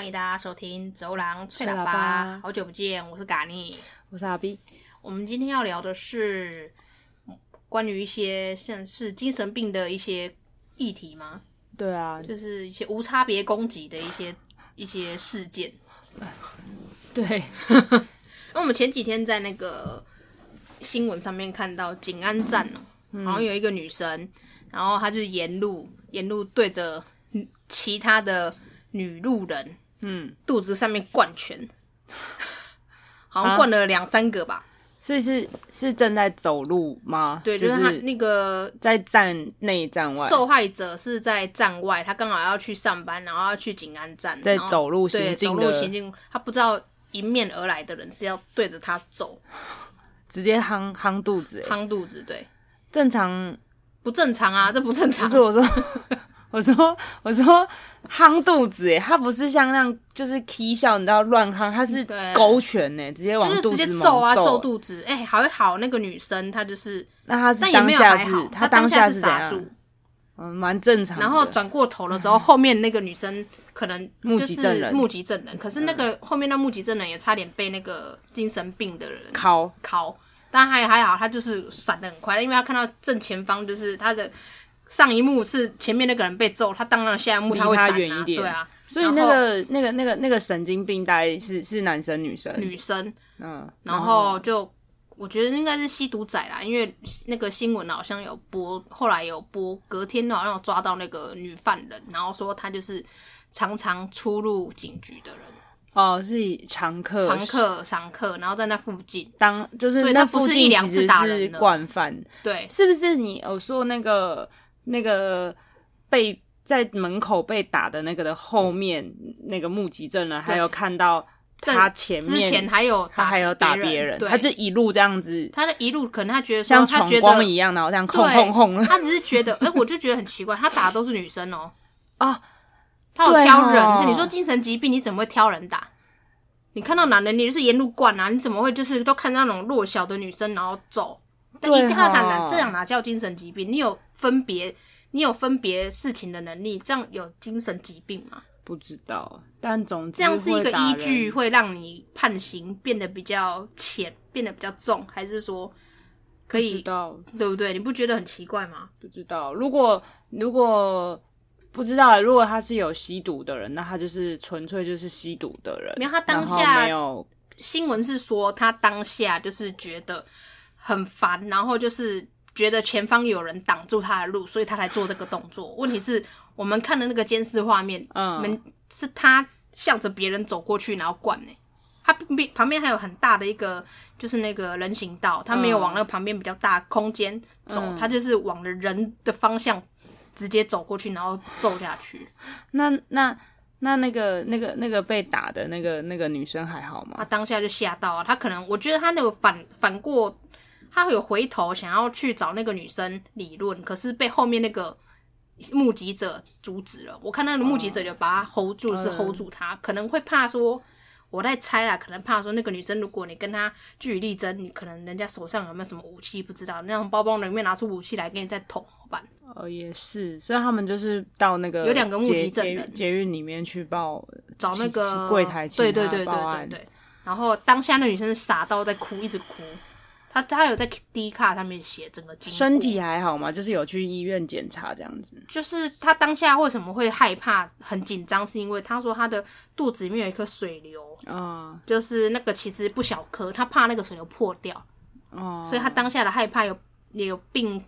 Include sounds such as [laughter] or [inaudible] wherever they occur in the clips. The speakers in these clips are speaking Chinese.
欢迎大家收听《走廊吹喇叭》喇叭，好久不见，我是嘎尼，我是阿 B。我们今天要聊的是关于一些像是精神病的一些议题吗？对啊，就是一些无差别攻击的一些一些事件。对，那我们前几天在那个新闻上面看到景安站哦、好像有一个女生，然后她就是沿路沿路对着其他的女路人，嗯，肚子上面灌拳，[laughs] 好像灌了两三个吧。所以是是正在走路吗？对，就是他那个在站内站外，受害者是在站外，他刚好要去上班，然后要去景安站，在走路行进的，走路行进，他不知道迎面而来的人是要对着他走，[laughs] 直接夯夯肚子，夯肚子，对，正常不正常啊？这不正常，不是我说。我说，我说，夯肚子诶，他不是像那样，就是踢笑，你知道乱夯，他是勾拳呢，直接往肚子直接揍啊，揍肚子。哎，还好那个女生她就是，那她是当下是，她当下是傻住，嗯，蛮正常。然后转过头的时候，[laughs] 后面那个女生可能 [laughs] 目击证人，目击证人。可是那个后面那目击证人也差点被那个精神病的人敲敲，但还还好，他就是闪的很快，因为他看到正前方就是他的。上一幕是前面那个人被揍，他当然下一幕他会闪远一点，对啊，所以那个那个那个那个神经病大概是是男生女生？女生，嗯，然后就我觉得应该是吸毒仔啦，因为那个新闻好像有播，后来有播，隔天好像有抓到那个女犯人，然后说他就是常常出入警局的人，哦，是以常客，常客，常客，然后在那附近。当就是那附近其实是惯犯，对，是不是你有说那个？那个被在门口被打的那个的后面，那个目击证人还有看到他前面之前还有他还有打别人，他就一路这样子，他的一路可能他觉得像闯光一样，然后这样轰轰轰。他只是觉得，[laughs] 哎，我就觉得很奇怪，他打的都是女生哦，啊，他有挑人，你说精神疾病你怎么会挑人打？你看到男人，你就是沿路灌啊，你怎么会就是都看到那种弱小的女生然后走？但一定要谈谈，这样哪叫精神疾病？你有分别，你有分别事情的能力，这样有精神疾病吗？不知道，但总之这样是一个依据，会让你判刑变得比较浅，变得比较重，还是说可以？不知道，对不对？你不觉得很奇怪吗？不知道，如果如果不知道，如果他是有吸毒的人，那他就是纯粹就是吸毒的人。没有，他当下没有新闻是说他当下就是觉得。很烦，然后就是觉得前方有人挡住他的路，所以他才做这个动作。问题是我们看的那个监视画面，嗯，是他向着别人走过去，然后灌呢。他旁边还有很大的一个，就是那个人行道，他没有往那个旁边比较大空间走，嗯、他就是往了人的方向直接走过去，然后揍下去。那那那那个那个那个被打的那个那个女生还好吗？她当下就吓到啊，她可能我觉得她那个反反过。他有回头想要去找那个女生理论，可是被后面那个目击者阻止了。我看那个目击者就把他 hold 住，是 hold 住他，可能会怕说，我在猜啦，可能怕说那个女生，如果你跟他据理力争，你可能人家手上有没有什么武器不知道，那种包包里面拿出武器来给你再捅，怎么办？哦，也是，所以他们就是到那个有两个目击证人捷运里面去报，找那个柜台，对对对对对对，然后当下那女生傻到在哭，一直哭。他他有在 D 卡上面写整个经，身体还好吗？就是有去医院检查这样子。就是他当下为什么会害怕、很紧张，是因为他说他的肚子里面有一颗水流，嗯，就是那个其实不小颗，他怕那个水流破掉，哦，所以他当下的害怕有也有并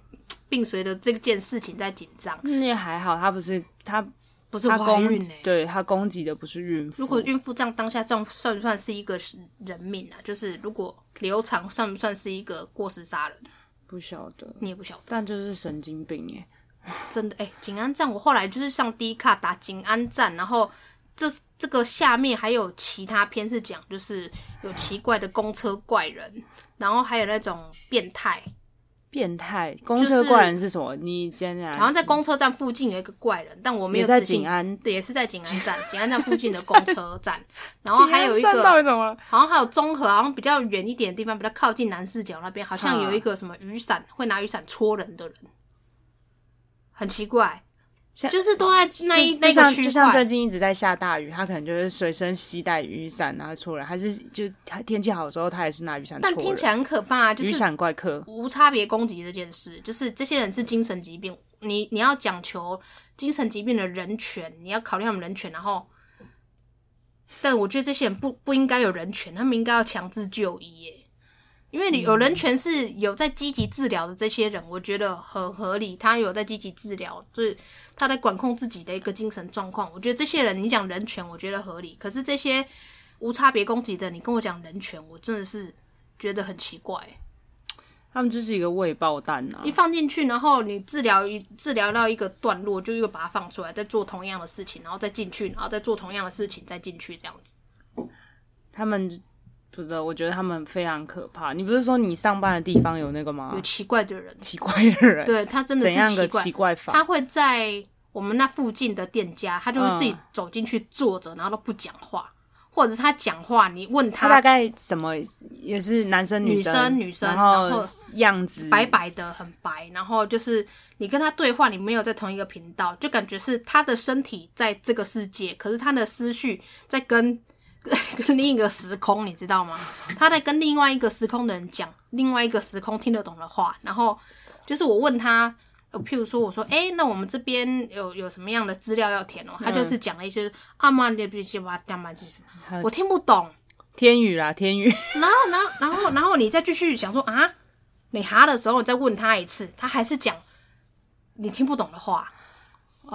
并随着这件事情在紧张。那也还好，他不是他。不是怀孕呢、欸，对，他攻击的不是孕妇。如果孕妇这样当下这样算不算是一个人命啊？就是如果流产算不算是一个过失杀人？不晓得，你也不晓得。但就是神经病 [laughs] 哎、欸，真的哎、欸，景安站我后来就是上 D 卡打景安站，然后这这个下面还有其他篇是讲就是有奇怪的公车怪人，然后还有那种变态。变态公车怪人是什么？你讲讲。好像在公车站附近有一个怪人，但我没有。在景安，对，也是在景安站，[laughs] 景安站附近的公车站。然后还有一个，好像还有综合，好像比较远一点的地方，比较靠近南四角那边，好像有一个什么雨伞，会拿雨伞戳人的人，很奇怪。就是都在那一那个区块，就像最近一直在下大雨，他可能就是随身携带雨伞然后出来，还是就天气好的时候，他也是拿雨伞。但听起来很可怕，就是雨伞怪客无差别攻击这件事，就是这些人是精神疾病，你你要讲求精神疾病的人权，你要考虑他们人权，然后，但我觉得这些人不不应该有人权，他们应该要强制就医耶。因为你有人权是有在积极治疗的这些人，我觉得很合理。他有在积极治疗，就是他在管控自己的一个精神状况。我觉得这些人，你讲人权，我觉得合理。可是这些无差别攻击的，你跟我讲人权，我真的是觉得很奇怪。他们就是一个未爆弹啊！一放进去，然后你治疗一治疗到一个段落，就又把它放出来，再做同样的事情，然后再进去，然后再做同样的事情，再进去，这样子。他们。不是，我觉得他们非常可怕。你不是说你上班的地方有那个吗？有奇怪的人，奇怪的人，对他真的是怎样个奇怪法？他会在我们那附近的店家，他就会自己走进去坐着，嗯、然后都不讲话，或者是他讲话，你问他，他大概什么也是男生女生女生，女生然后样子白白的很白，然后就是你跟他对话，你没有在同一个频道，就感觉是他的身体在这个世界，可是他的思绪在跟。[laughs] 跟另一个时空，你知道吗？他在跟另外一个时空的人讲另外一个时空听得懂的话，然后就是我问他，呃，譬如说我说，哎、欸，那我们这边有有什么样的资料要填哦？他就是讲了一些阿妈的必须哇干嘛什么，我听不懂天语啦，天语。然后，然后，然后，然后你再继续想说啊，你哈的时候，你再问他一次，他还是讲你听不懂的话。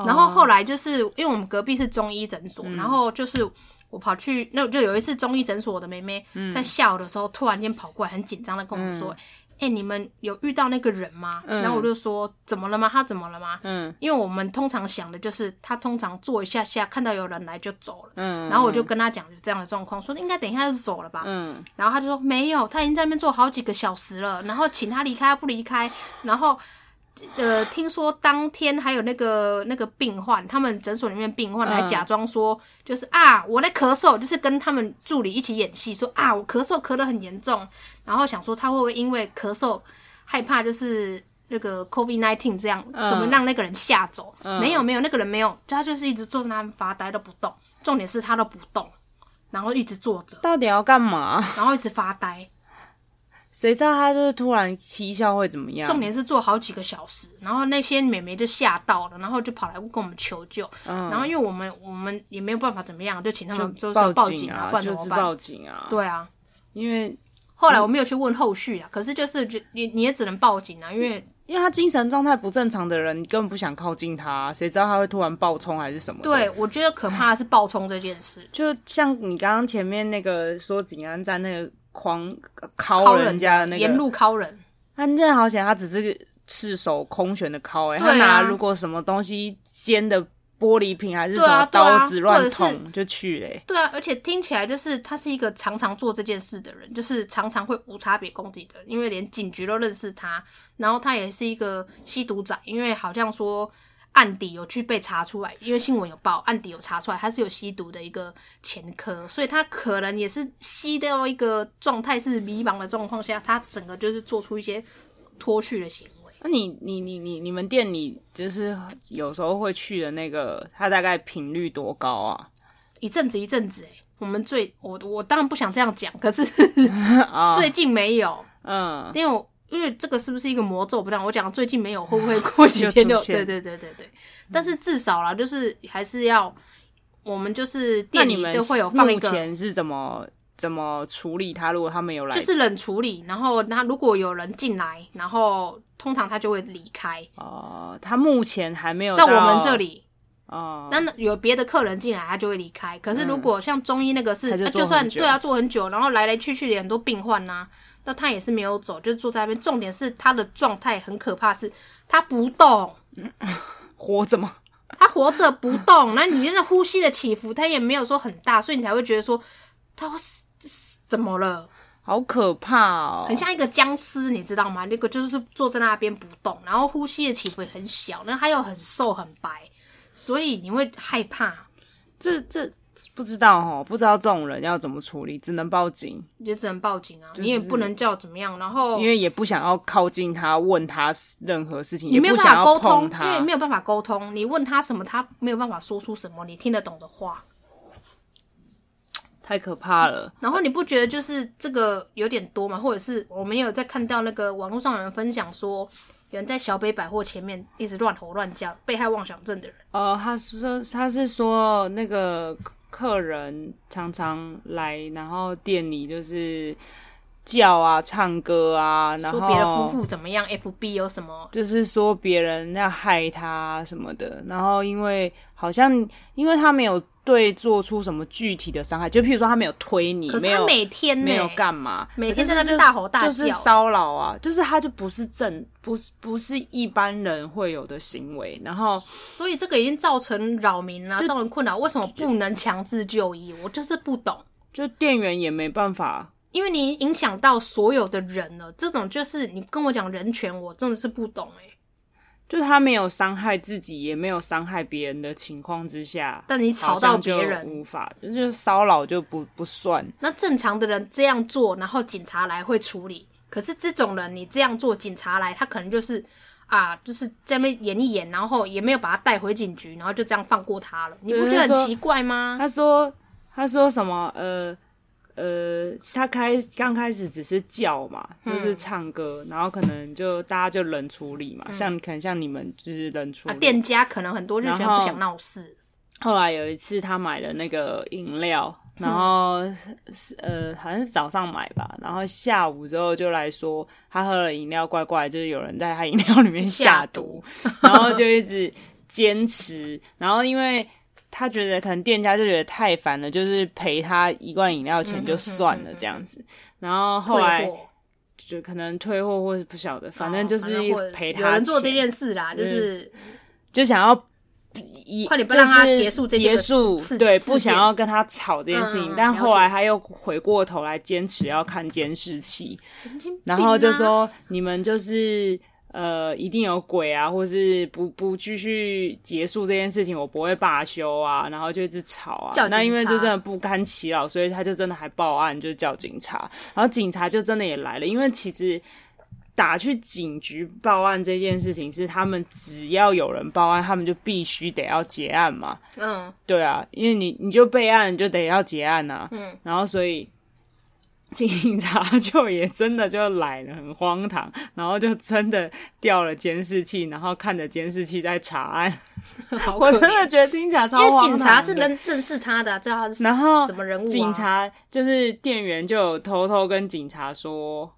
然后后来就是因为我们隔壁是中医诊所，嗯、然后就是。我跑去，那就有一次中医诊所的妹妹在下午的时候，突然间跑过来，很紧张的跟我说：“哎、嗯欸，你们有遇到那个人吗？”嗯、然后我就说：“怎么了吗？他怎么了吗？”嗯，因为我们通常想的就是他通常坐一下下，看到有人来就走了。嗯，然后我就跟他讲就这样的状况，说应该等一下就走了吧。嗯，然后他就说没有，他已经在那边坐好几个小时了，然后请他离开，他不离开，然后。呃，听说当天还有那个那个病患，他们诊所里面病患还假装说，就是、嗯、啊，我在咳嗽，就是跟他们助理一起演戏，说啊，我咳嗽咳得很严重，然后想说他会不会因为咳嗽害怕，就是那个 COVID nineteen 这样，可能让那个人吓走？嗯、没有没有，那个人没有，他就是一直坐在那边发呆都不动，重点是他都不动，然后一直坐着，到底要干嘛？然后一直发呆。谁知道他就是突然奇效会怎么样？重点是坐好几个小时，然后那些美眉就吓到了，然后就跑来跟我们求救。嗯，然后因为我们我们也没有办法怎么样，就请他们就是报警啊，报警啊，就是报警啊。对啊，因为后来我没有去问后续啊，可是就是你你也只能报警啊，因为因为他精神状态不正常的人，你根本不想靠近他，谁知道他会突然暴冲还是什么？对，我觉得可怕的是暴冲这件事，就像你刚刚前面那个说景安站那个。狂敲人家的那个沿路敲人，他真的好险，他只是赤手空拳的敲哎、他拿如果什么东西尖的玻璃瓶还是什么刀子乱捅就去嘞、欸，对啊，而且听起来就是他是一个常常做这件事的人，就是常常会无差别攻击的，因为连警局都认识他，然后他也是一个吸毒仔，因为好像说。案底有去被查出来，因为新闻有报，案底有查出来，他是有吸毒的一个前科，所以他可能也是吸到一个状态是迷茫的状况下，他整个就是做出一些脱序的行为。那你你你你你们店里就是有时候会去的那个，他大概频率多高啊？一阵子一阵子、欸，哎，我们最我我当然不想这样讲，可是 [laughs] [laughs] 最近没有，嗯，因为我。因为这个是不是一个魔咒？不知道我讲最近没有，会不会过几天就？就对对对对对。但是至少啦，就是还是要我们就是店里都会有放一个。目前是怎么怎么处理他？如果他没有来，就是冷处理。然后他如果有人进来，然后通常他就会离开。哦、呃，他目前还没有在我们这里。哦，那有别的客人进来，他就会离开。可是如果像中医那个是，就，就算对啊，做很久，然后来来去去的很多病患呐、啊。那他也是没有走，就坐在那边。重点是他的状态很可怕，是他不动，[laughs] 活着吗？他活着不动，那你那呼吸的起伏，他也没有说很大，所以你才会觉得说他怎么了？好可怕哦，很像一个僵尸，你知道吗？那个就是坐在那边不动，然后呼吸的起伏也很小，那他又很瘦很白，所以你会害怕。这这不知道哦，不知道这种人要怎么处理，只能报警，也只能报警啊，就是、你也不能叫怎么样，然后因为也不想要靠近他，问他任何事情，你没有办法沟通，因为没有办法沟通，你问他什么，他没有办法说出什么你听得懂的话，太可怕了。然后你不觉得就是这个有点多吗？或者是我们有在看到那个网络上有人分享说，有人在小北百货前面一直乱吼乱叫，被害妄想症的人。呃，他说他是说那个。客人常常来，然后店里就是叫啊、唱歌啊，然后说别的夫妇怎么样，FB 有什么，就是说别人要害他什么的。然后因为好像因为他没有。对，做出什么具体的伤害？就譬如说，他没有推你，可是他每天没有干嘛，每天在那边大吼大叫，就是骚扰啊，就是他就不是正，不是不是一般人会有的行为。然后，所以这个已经造成扰民了，造成困扰。为什么不能强制就医？我就是不懂。就店员也没办法，因为你影响到所有的人了。这种就是你跟我讲人权，我真的是不懂哎。就他没有伤害自己，也没有伤害别人的情况之下，但你吵到别人，无法，就是骚扰就不不算。那正常的人这样做，然后警察来会处理。可是这种人，你这样做，警察来，他可能就是啊，就是在那边演一演，然后也没有把他带回警局，然后就这样放过他了。你不觉得很奇怪吗？他说，他说什么？呃。呃，他开刚开始只是叫嘛，就是唱歌，嗯、然后可能就大家就冷处理嘛，嗯、像可能像你们就是冷处理。啊，店家可能很多就喜欢不想闹事。后来有一次他买了那个饮料，然后、嗯、呃好像是早上买吧，然后下午之后就来说他喝了饮料怪怪，就是有人在他饮料里面下毒，下毒然后就一直坚持，然后因为。他觉得可能店家就觉得太烦了，就是赔他一罐饮料钱就算了这样子。然后后来就可能退货或是不晓得，反正就是赔他。有人做这件事啦，就是就想要一快点不让他结束结束，对，不想要跟他吵这件事情。但后来他又回过头来坚持要看监视器，然后就说你们就是。呃，一定有鬼啊，或是不不继续结束这件事情，我不会罢休啊，然后就一直吵啊。那因为就真的不堪其扰，所以他就真的还报案，就叫警察。然后警察就真的也来了，因为其实打去警局报案这件事情是他们只要有人报案，他们就必须得要结案嘛。嗯，对啊，因为你你就备案，你就得要结案啊。嗯，然后所以。警察 [laughs] 就也真的就来了，很荒唐，然后就真的调了监视器，然后看着监视器在查案。[laughs] 我真的觉得听起来超荒唐。因为警察是认认识他的，知道他是什么人物啊。然后警察就是店员，就有偷偷跟警察说，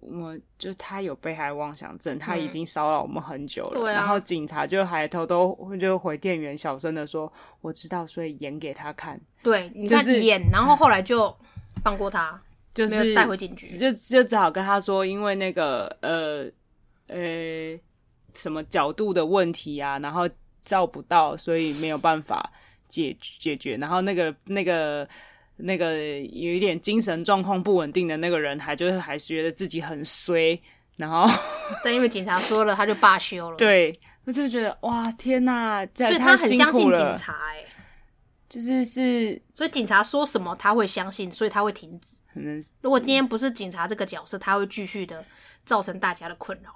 我就他有被害妄想症，他已经骚扰我们很久了。对啊。然后警察就还偷偷就回店员小声的说：“我知道，所以演给他看。”对，你看演，然后后来就放过他。就是带回警局，就就只好跟他说，因为那个呃呃什么角度的问题啊，然后照不到，所以没有办法解解决。然后那个那个那个有一点精神状况不稳定的那个人，还就是还觉得自己很衰。然后 [laughs] 但因为警察说了，他就罢休了。对，我就觉得哇天哪，所以他很相信警察哎、欸。就是是，所以警察说什么他会相信，所以他会停止。可能如果今天不是警察这个角色，他会继续的造成大家的困扰，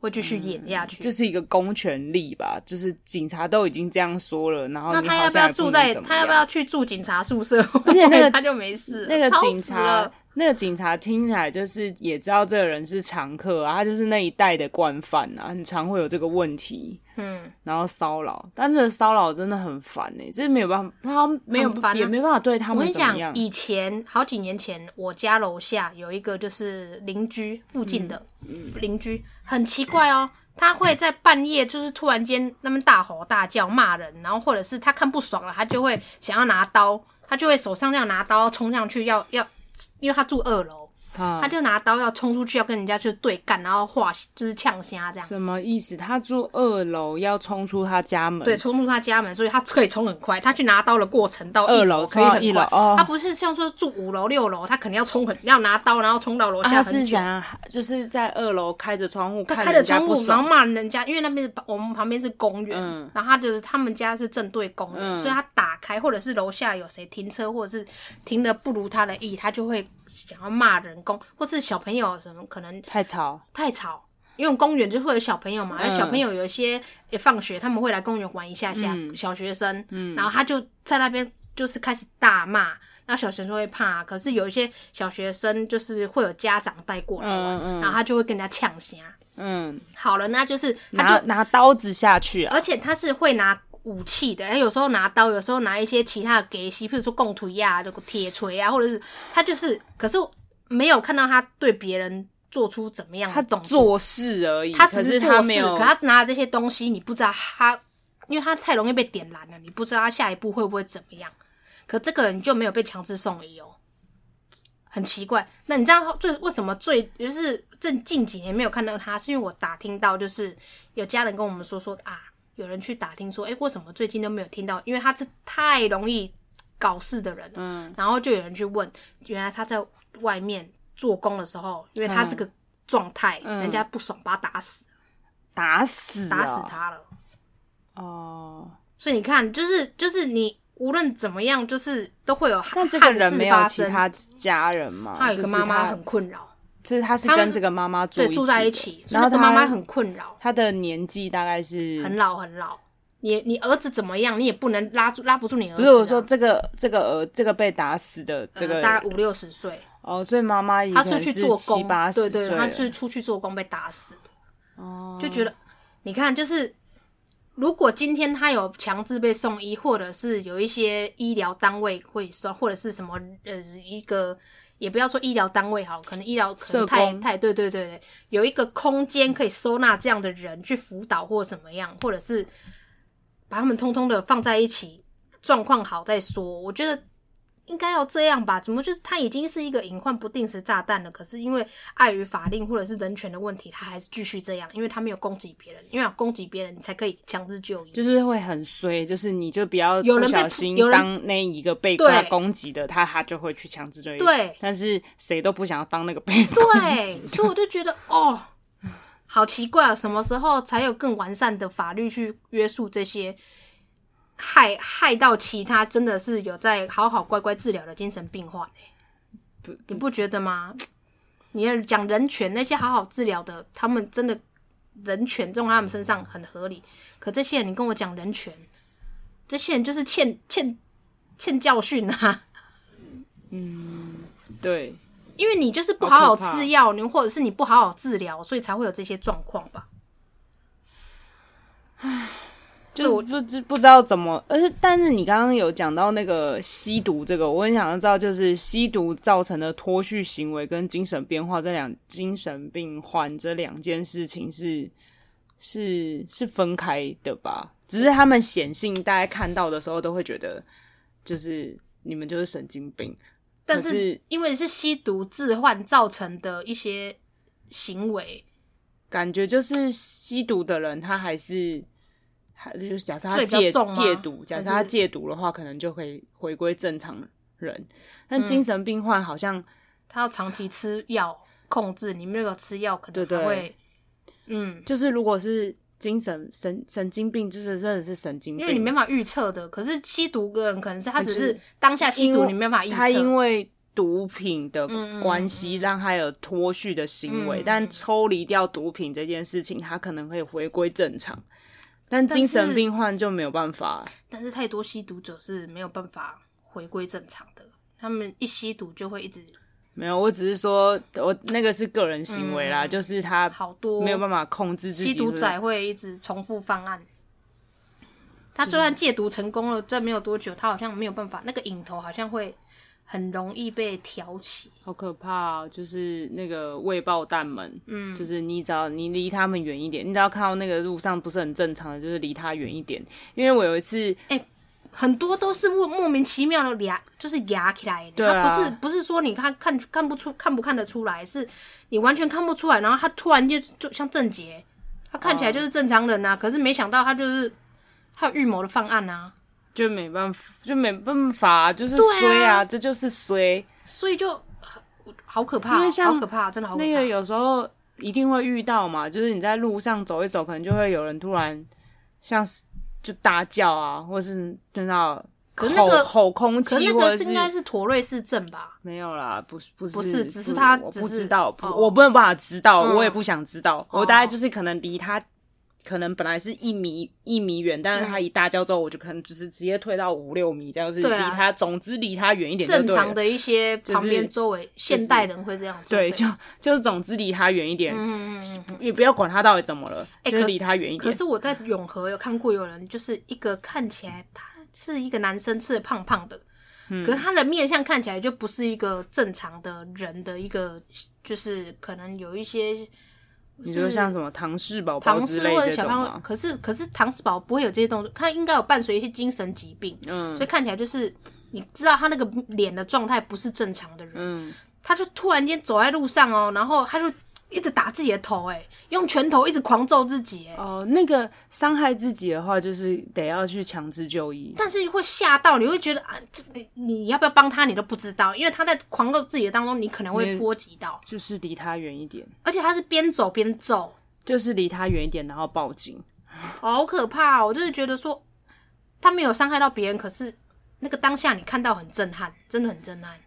会继续演下去。这、嗯就是一个公权力吧？就是警察都已经这样说了，然后那他要不要住在？他要不要去住警察宿舍？而且那个 [laughs] 他就没事。那个警察。那个警察听起来就是也知道这个人是常客啊，他就是那一带的惯犯啊，很常会有这个问题，嗯，然后骚扰，但这个骚扰真的很烦哎、欸，这没有办法，他没有、啊、也没办法对他们怎么样。我跟你讲，以前好几年前，我家楼下有一个就是邻居附近的邻居，很奇怪哦，他会在半夜就是突然间那边大吼大叫骂人，然后或者是他看不爽了，他就会想要拿刀，他就会手上这样拿刀冲上去要要。因为他住二楼，啊、他就拿刀要冲出去要跟人家去对干，然后画就是呛虾这样。什么意思？他住二楼要冲出他家门，对，冲出他家门，所以他可以冲很快。他去拿刀的过程到二楼可以很快，一楼哦。他不是像说住五楼六楼，他肯定要冲很要拿刀，然后冲到楼下很久。他是想就是在二楼开着窗户，他开着窗户，然后骂人家，因为那边我们旁边是公园，嗯、然后他就是他们家是正对公园，嗯、所以他打开或者是楼下有谁停车或者是停的不如他的意，他就会想要骂人工，或是小朋友什么可能太吵。太吵，因为公园就会有小朋友嘛，嗯、小朋友有一些也放学他们会来公园玩一下下，嗯、小学生，嗯、然后他就在那边就是开始大骂，那小学生就会怕，可是有一些小学生就是会有家长带过来玩，嗯嗯、然后他就会跟人家呛虾。嗯，好了，那就是他就拿，拿刀子下去啊，而且他是会拿武器的，有时候拿刀，有时候拿一些其他的给西，譬如说贡土呀、这个铁锤啊，或者是他就是，可是没有看到他对别人做出怎么样的动作，做事而已，他只是做事，可是他没有，可他拿这些东西，你不知道他，因为他太容易被点燃了，你不知道他下一步会不会怎么样，可这个人就没有被强制送医哦。很奇怪，那你知道最为什么最就是这近几年没有看到他，是因为我打听到，就是有家人跟我们说说啊，有人去打听说，哎、欸，为什么最近都没有听到？因为他是太容易搞事的人，嗯，然后就有人去问，原来他在外面做工的时候，因为他这个状态，嗯、人家不爽，把他打死，打死，打死他了，哦，所以你看，就是就是你。无论怎么样，就是都会有。但这个人没有其他家人吗？他有一个妈妈很困扰，就是他是跟这个妈妈住住在一起，然后他妈妈很困扰。他的年纪大概是很老很老。你你儿子怎么样？你也不能拉住拉不住你儿子。不是我说这个这个儿这个被打死的这个大概五六十岁哦，所以妈妈她出去做工，对对，他是出去做工被打死的哦，就觉得你看就是。如果今天他有强制被送医，或者是有一些医疗单位会说，或者是什么呃一个，也不要说医疗单位好，可能医疗可能太太对对对对，有一个空间可以收纳这样的人去辅导或怎么样，或者是把他们通通的放在一起，状况好再说。我觉得。应该要这样吧？怎么就是他已经是一个隐患不定时炸弹了？可是因为碍于法令或者是人权的问题，他还是继续这样。因为他没有攻击别人，因为要攻击别人，你才可以强制就医。就是会很衰，就是你就不要不小心当那一个被他攻击的，他他就会去强制就医。对，但是谁都不想要当那个被。对，所以我就觉得哦，好奇怪啊！什么时候才有更完善的法律去约束这些？害害到其他真的是有在好好乖乖治疗的精神病患，欸，不，你不觉得吗？你要讲人权，那些好好治疗的，他们真的人权用在他们身上很合理。可这些人，你跟我讲人权，这些人就是欠欠欠教训啊！嗯，对，因为你就是不好好吃药，你或者是你不好好治疗，所以才会有这些状况吧？唉。就不知不知道怎么，而是但是你刚刚有讲到那个吸毒这个，我很想要知道，就是吸毒造成的脱序行为跟精神变化这两精神病患这两件事情是是是分开的吧？只是他们显性大家看到的时候都会觉得，就是你们就是神经病，但是因为是吸毒致幻造成的一些行为，感觉就是吸毒的人他还是。就是假设他戒戒毒，假设他戒毒的话，可能就可以回归正常人。但精神病患好像、嗯、他要长期吃药控制，你没有吃药，可能会，嗯，就是如果是精神神神经病，就是真的是神经病，因为你没法预测的。可是吸毒的人可能是他只是当下吸毒，你没法预测。他因为毒品的关系，让他有脱序的行为，嗯、但抽离掉毒品这件事情，他可能可以回归正常。但精神病患就没有办法，但是太多吸毒者是没有办法回归正常的，他们一吸毒就会一直没有。我只是说我那个是个人行为啦，嗯、就是他好多没有办法控制自己。吸毒仔会一直重复犯案。他虽然戒毒成功了，这没有多久，他好像没有办法，那个瘾头好像会。很容易被挑起，好可怕哦！就是那个未爆弹们，嗯，就是你只要你离他们远一点，你只要看到那个路上不是很正常的，就是离他远一点。因为我有一次，哎、欸，很多都是莫莫名其妙的牙，就是牙起来的。对啊，他不是不是说你看看看不出看不看得出来，是你完全看不出来。然后他突然就就像郑杰，他看起来就是正常人呐、啊，哦、可是没想到他就是他有预谋的犯案呐、啊，就没办法，就没办法，就是衰啊，啊这就是衰，所以就好可怕，因为像好可怕，真的好可怕。那个有时候一定会遇到嘛，就是你在路上走一走，可能就会有人突然像是。就大叫啊，或是听到吼吼空气，或者是应该是妥瑞氏症吧？没有啦，不是不是不是，只是他我不知道，我没有办法知道，我也不想知道。我大概就是可能离他可能本来是一米一米远，但是他一大叫之后，我就可能就是直接退到五六米，这样是离他，总之离他远一点。正常的一些旁边周围现代人会这样做，对，就就是总之离他远一点，嗯也不要管他到底怎么了，就是离他远一点。可是我在永和有看过有人，就是一个看起来他是一个男生，吃的胖胖的，可是他的面相看起来就不是一个正常的人的一个，就是可能有一些。你说像什么唐氏宝宝之类的这种吗？可是可是唐氏宝宝不会有这些动作，他应该有伴随一些精神疾病，嗯，所以看起来就是你知道他那个脸的状态不是正常的人，嗯，他就突然间走在路上哦，然后他就。一直打自己的头，哎，用拳头一直狂揍自己，哎。哦，那个伤害自己的话，就是得要去强制就医。但是会吓到，你会觉得啊，这你你要不要帮他，你都不知道，因为他在狂揍自己的当中，你可能会波及到。就是离他远一点，而且他是边走边揍，就是离他远一点，然后报警。好可怕哦！我就是觉得说，他没有伤害到别人，可是那个当下你看到很震撼，真的很震撼。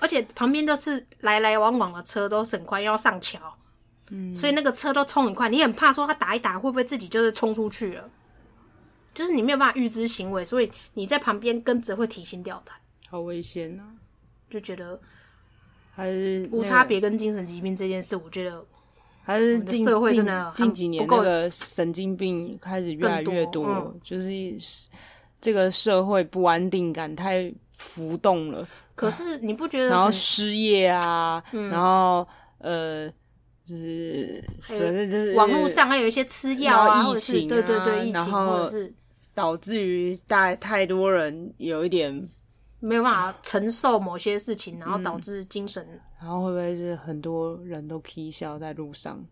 而且旁边都是来来往往的车，都是很快要上桥，嗯，所以那个车都冲很快，你很怕说他打一打会不会自己就是冲出去了，就是你没有办法预知行为，所以你在旁边跟着会提心吊胆，好危险啊！就觉得还是无差别跟精神疾病这件事，我觉得还是社会真的近几年那个神经病开始越来越多，嗯、就是这个社会不安定感太浮动了。可是你不觉得？然后失业啊，嗯、然后呃，就是反正就是网络上还有一些吃药啊，疫情啊，对对对，疫情，然后导致于大太多人有一点没有办法承受某些事情，然后导致精神。嗯、然后会不会是很多人都 k 笑在路上？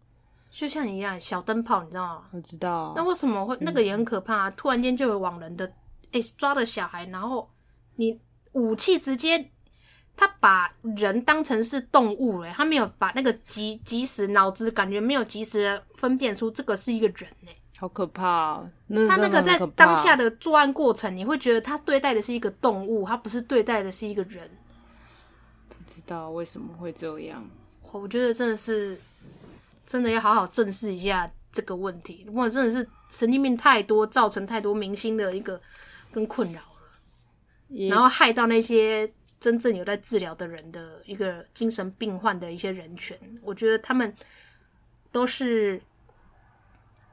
就像你一样小灯泡，你知道吗？我知道。那为什么会那个也很可怕？嗯、突然间就有网人的哎、欸、抓了小孩，然后你武器直接。他把人当成是动物了，他没有把那个及及时脑子感觉没有及时分辨出这个是一个人呢，好可怕哦！那他那个在当下的作案过程，你会觉得他对待的是一个动物，他不是对待的是一个人。不知道为什么会这样，我觉得真的是真的要好好正视一下这个问题。如果真的是神经病太多，造成太多明星的一个跟困扰然后害到那些。真正有在治疗的人的一个精神病患的一些人权，我觉得他们都是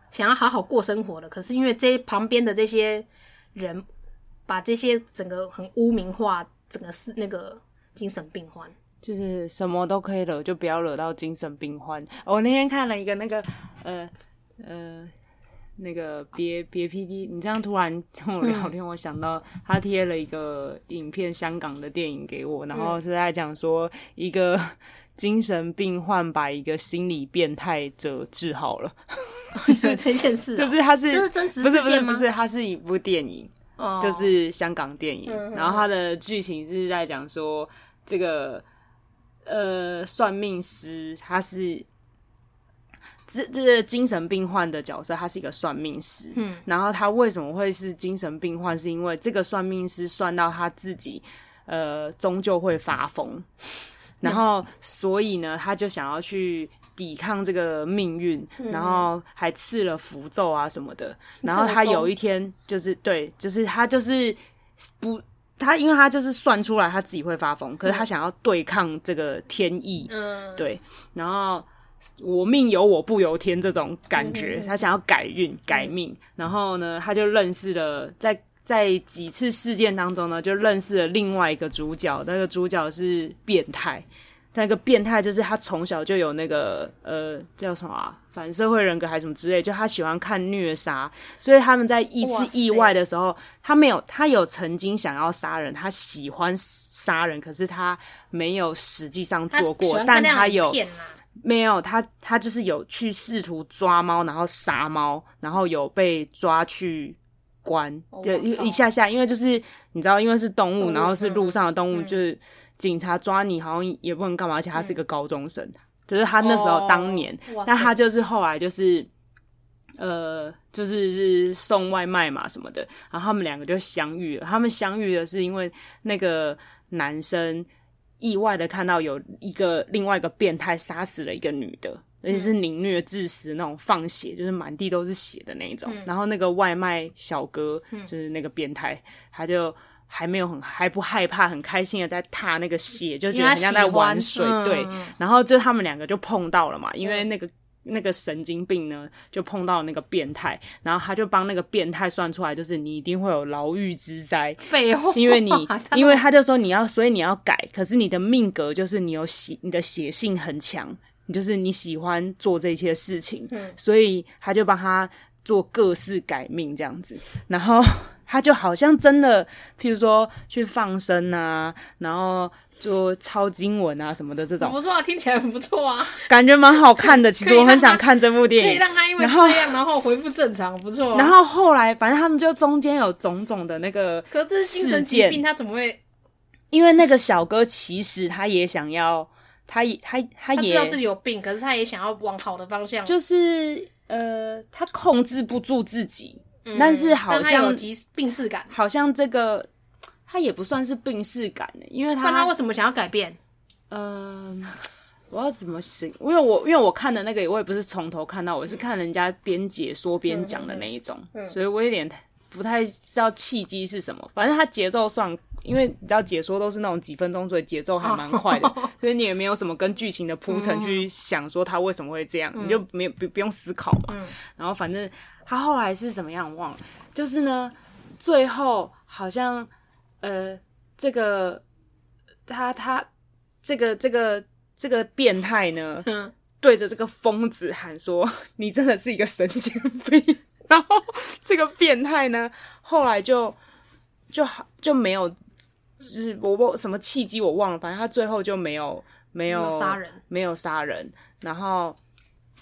想要好好过生活的。可是因为这旁边的这些人，把这些整个很污名化，整个是那个精神病患，就是什么都可以惹，就不要惹到精神病患。我那天看了一个那个，呃呃。那个别别 PD，你这样突然跟我聊天，我想到他贴了一个影片，香港的电影给我，然后是在讲说一个 [laughs] 精神病患把一个心理变态者治好了，是 [laughs] 就是他是这是真实不是不是不是，他是一部电影，就是香港电影，然后他的剧情是在讲说这个呃算命师他是。这这个精神病患的角色，他是一个算命师。嗯，然后他为什么会是精神病患？是因为这个算命师算到他自己，呃，终究会发疯。然后，所以呢，他就想要去抵抗这个命运，然后还赐了符咒啊什么的。然后他有一天，就是对，就是他就是不，他因为他就是算出来他自己会发疯，可是他想要对抗这个天意。嗯，对，然后。我命由我不由天这种感觉，他想要改运改命，然后呢，他就认识了在在几次事件当中呢，就认识了另外一个主角，那个主角是变态，那个变态就是他从小就有那个呃叫什么啊，反社会人格还是什么之类，就他喜欢看虐杀，所以他们在一次意外的时候，他没有他有曾经想要杀人，他喜欢杀人，可是他没有实际上做过，他但他有没有他他就是有去试图抓猫，然后杀猫，然后有被抓去关，就一一下下，因为就是你知道，因为是动物，然后是路上的动物，就是。警察抓你好像也不能干嘛，而且他是个高中生，嗯、就是他那时候当年，那、哦、他就是后来就是，呃，就是是送外卖嘛什么的，然后他们两个就相遇了。他们相遇的是因为那个男生意外的看到有一个另外一个变态杀死了一个女的，而且是凌虐致死那种放血，就是满地都是血的那一种。嗯、然后那个外卖小哥就是那个变态，他就。还没有很还不害怕，很开心的在踏那个血，就觉得很像在玩水。对，然后就他们两个就碰到了嘛，因为那个那个神经病呢就碰到了那个变态，然后他就帮那个变态算出来，就是你一定会有牢狱之灾。废话，因为你 [laughs] 因为他就说你要，所以你要改，可是你的命格就是你有血，你的血性很强，就是你喜欢做这些事情，所以他就帮他做各式改命这样子，然后。他就好像真的，譬如说去放生啊，然后做抄经文啊什么的这种，不错啊，听起来很不错啊，感觉蛮好看的。其实我很想看这部电影，可以让他因为这样然后，然后恢复正常，不错啊。然后后来，反正他们就中间有种种的那个，可是精神疾病，他怎么会？因为那个小哥其实他也想要，他也他他也他知道自己有病，可是他也想要往好的方向，就是呃，他控制不住自己。但是好像有病逝感，好像这个他也不算是病逝感的，因为他他为什么想要改变？嗯、呃，我要怎么形？因为我因为我看的那个，我也不是从头看到，我是看人家边解说边讲的那一种，嗯嗯嗯、所以我有点不太知道契机是什么。反正他节奏算，因为你知道解说都是那种几分钟，所以节奏还蛮快的，哦、所以你也没有什么跟剧情的铺陈去想说他为什么会这样，嗯、你就没有不不用思考嘛。嗯、然后反正。他后来是怎么样？忘了。就是呢，最后好像，呃，这个他他这个这个这个变态呢，嗯、对着这个疯子喊说：“你真的是一个神经病。[laughs] ”然后这个变态呢，后来就就好就没有，就是我我什么契机我忘了，反正他最后就没有没有杀人，没有杀人，然后。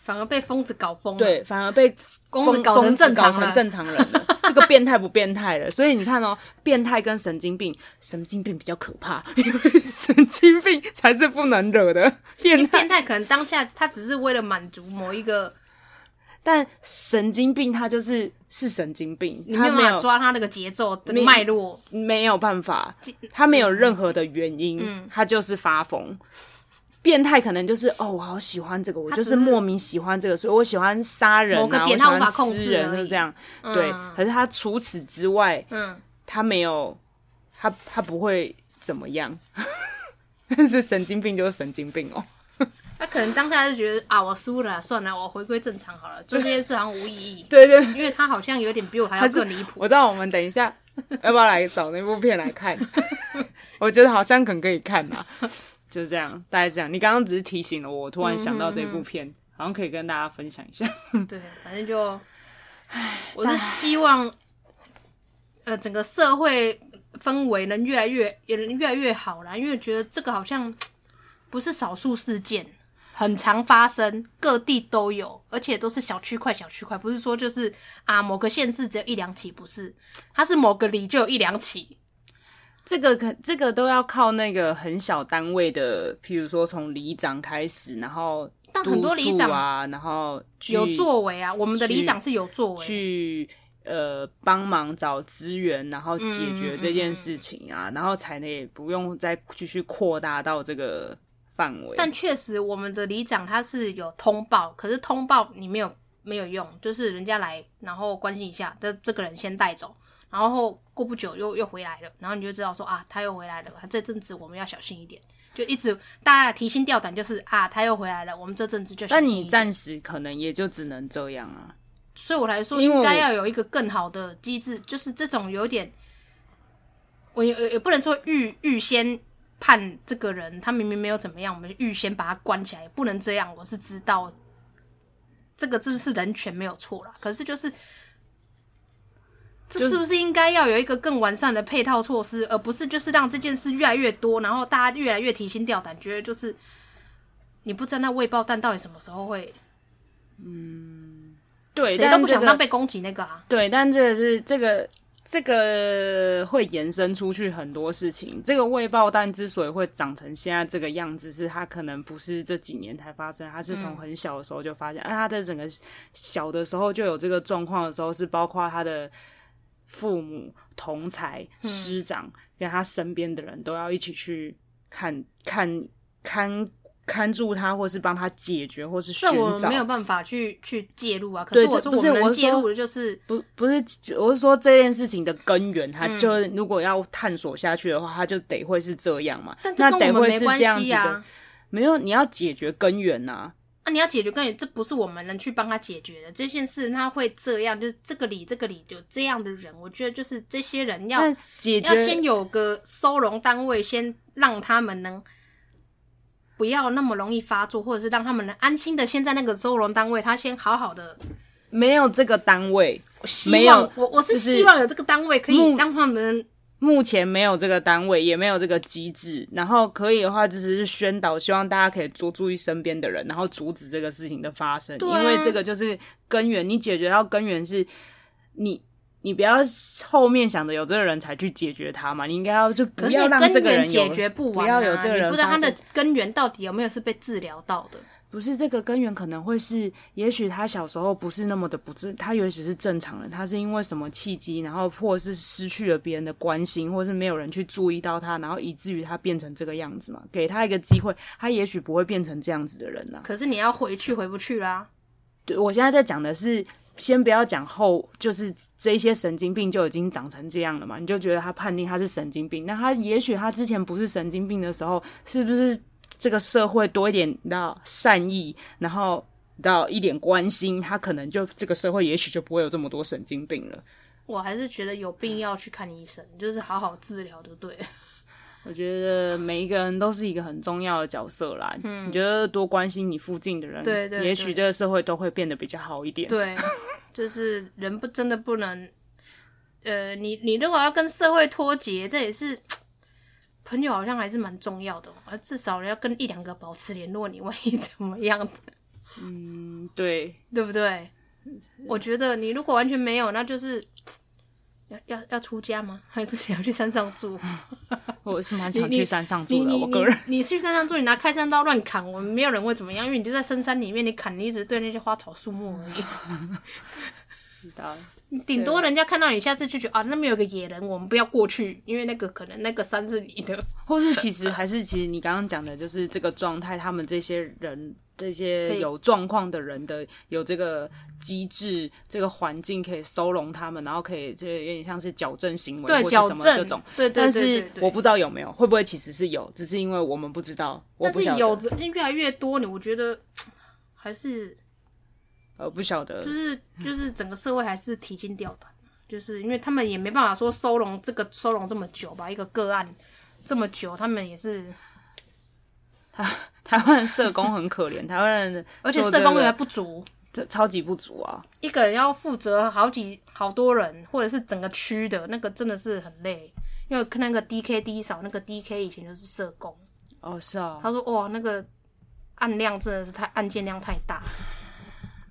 反而被疯子搞疯了，对，反而被疯子搞成正常，搞成正常人了。这个变态不变态的？所以你看哦，变态跟神经病，神经病比较可怕，因为 [laughs] 神经病才是不能惹的。变态变态可能当下他只是为了满足某一个，但神经病他就是是神经病，你没有办法抓他那个节奏这个脉络，没有办法，他没有任何的原因，嗯、他就是发疯。变态可能就是哦，我好喜欢这个，我就是莫名喜欢这个，所以我喜欢杀人啊，某个点他无法控制人，就是这样。嗯、对，可是他除此之外，嗯，他没有，他他不会怎么样。但 [laughs] 是神经病就是神经病哦。[laughs] 他可能当下就觉得啊，我输了，算了，我回归正常好了，[laughs] 做这件事好像无意义。对，对对，因为他好像有点比我还要更离谱。我知道，我们等一下要不要来找那部片来看？我觉得好像可能可以看啊。就是这样，大概这样。你刚刚只是提醒了我，我突然想到这部片，好像可以跟大家分享一下。[laughs] 对，反正就，唉，我是希望，呃，整个社会氛围能越来越，也能越来越好啦。因为觉得这个好像不是少数事件，很常发生，各地都有，而且都是小区块、小区块，不是说就是啊，某个县市只有一两起，不是，它是某个里就有一两起。这个可这个都要靠那个很小单位的，譬如说从里长开始，然后但很多里长啊，然后有作为啊，我们的里长是有作为，去呃帮忙找资源，然后解决这件事情啊，嗯嗯嗯，然后才能不用再继续扩大到这个范围。但确实，我们的里长他是有通报，可是通报你没有没有用，就是人家来然后关心一下，这这个人先带走。然后过不久又又回来了，然后你就知道说啊，他又回来了。他这阵子我们要小心一点，就一直大家提心吊胆，就是啊，他又回来了，我们这阵子就小心一点。但你暂时可能也就只能这样啊。所以我来说，应该要有一个更好的机制，就是这种有点，我也也不能说预预先判这个人，他明明没有怎么样，我们就预先把他关起来，不能这样。我是知道这个这是人权没有错啦，可是就是。这是不是应该要有一个更完善的配套措施，而不是就是让这件事越来越多，然后大家越来越提心吊胆，觉得就是你不知道那未爆弹到底什么时候会，嗯，对，谁都不想当被攻击那个啊。对，但这个是这个这个会延伸出去很多事情。这个未爆弹之所以会长成现在这个样子，是它可能不是这几年才发生，它是从很小的时候就发现。而它的整个小的时候就有这个状况的时候，是包括它的。父母、同才、师长，跟他身边的人都要一起去看看看看住他，或是帮他解决，或是寻找。没有办法去去介入啊。可是我说我能介入的就是不不是，我是说这件事情的根源，他就如果要探索下去的话，他就得会是这样嘛。那得会是这样子的。没有，你要解决根源呐、啊。啊！你要解决根源，这不是我们能去帮他解决的。这件事他会这样，就是这个理这个理就这样的人，我觉得就是这些人要解决，要先有个收容单位，先让他们能不要那么容易发作，或者是让他们能安心的先在那个收容单位，他先好好的。没有这个单位，我希望，没有，我我是希望有这个单位可以让他们。目前没有这个单位，也没有这个机制。然后可以的话，就只是宣导，希望大家可以多注意身边的人，然后阻止这个事情的发生。对因为这个就是根源，你解决到根源是你，你不要后面想着有这个人才去解决他嘛。你应该要就不要让这个人解决不完，啊，不要有这个人，你不知道他的根源到底有没有是被治疗到的。不是这个根源，可能会是，也许他小时候不是那么的不正，他也许是正常人，他是因为什么契机，然后或是失去了别人的关心，或是没有人去注意到他，然后以至于他变成这个样子嘛？给他一个机会，他也许不会变成这样子的人呐。可是你要回去，回不去啦。对，我现在在讲的是，先不要讲后，就是这些神经病就已经长成这样了嘛？你就觉得他判定他是神经病，那他也许他之前不是神经病的时候，是不是？这个社会多一点，你知道善意，然后到一点关心，他可能就这个社会也许就不会有这么多神经病了。我还是觉得有病要去看医生，就是好好治疗就对了。[laughs] 我觉得每一个人都是一个很重要的角色啦。嗯，你觉得多关心你附近的人，对，对对，也许这个社会都会变得比较好一点。对，[laughs] 就是人不真的不能，呃，你你如果要跟社会脱节，这也是。朋友好像还是蛮重要的，而至少要跟一两个保持联络。你万一怎么样？嗯，对，对不对？我觉得你如果完全没有，那就是要要要出家吗？还是想要去山上住？[laughs] 我是蛮想去山上住的。我个人，你去山上住，你拿开山刀乱砍，我们没有人会怎么样，因为你就在深山里面，你砍，你一直对那些花草树木而已。知道。顶多人家看到你，下次就觉得啊，那边有个野人，我们不要过去，因为那个可能那个山是你的，或是其实还是其实你刚刚讲的就是这个状态，他们这些人这些有状况的人的有这个机制，这个环境可以收容他们，然后可以就有点像是矫正行为对或者什么这种，对对，对，对，对，对，对，但是我不知道有没有，会不会其实是有，只是因为我们不知道，我不。但是有着越来越多，你我觉得还是。呃，不晓得，就是就是整个社会还是提心吊胆，就是因为他们也没办法说收容这个收容这么久吧，一个个案这么久，他们也是，台台湾社工很可怜，台湾人而且社工也还不足，这超级不足啊，一个人要负责好几好多人，或者是整个区的那个真的是很累，因为看那个 DKD 少，那个 DK 以前就是社工，哦是啊，他说哇那个案量真的是太案件量太大。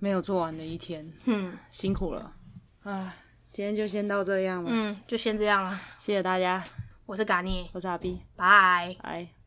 没有做完的一天，嗯，辛苦了，啊，今天就先到这样了，嗯，就先这样了，谢谢大家，我是嘎尼，我是阿 B，拜。拜。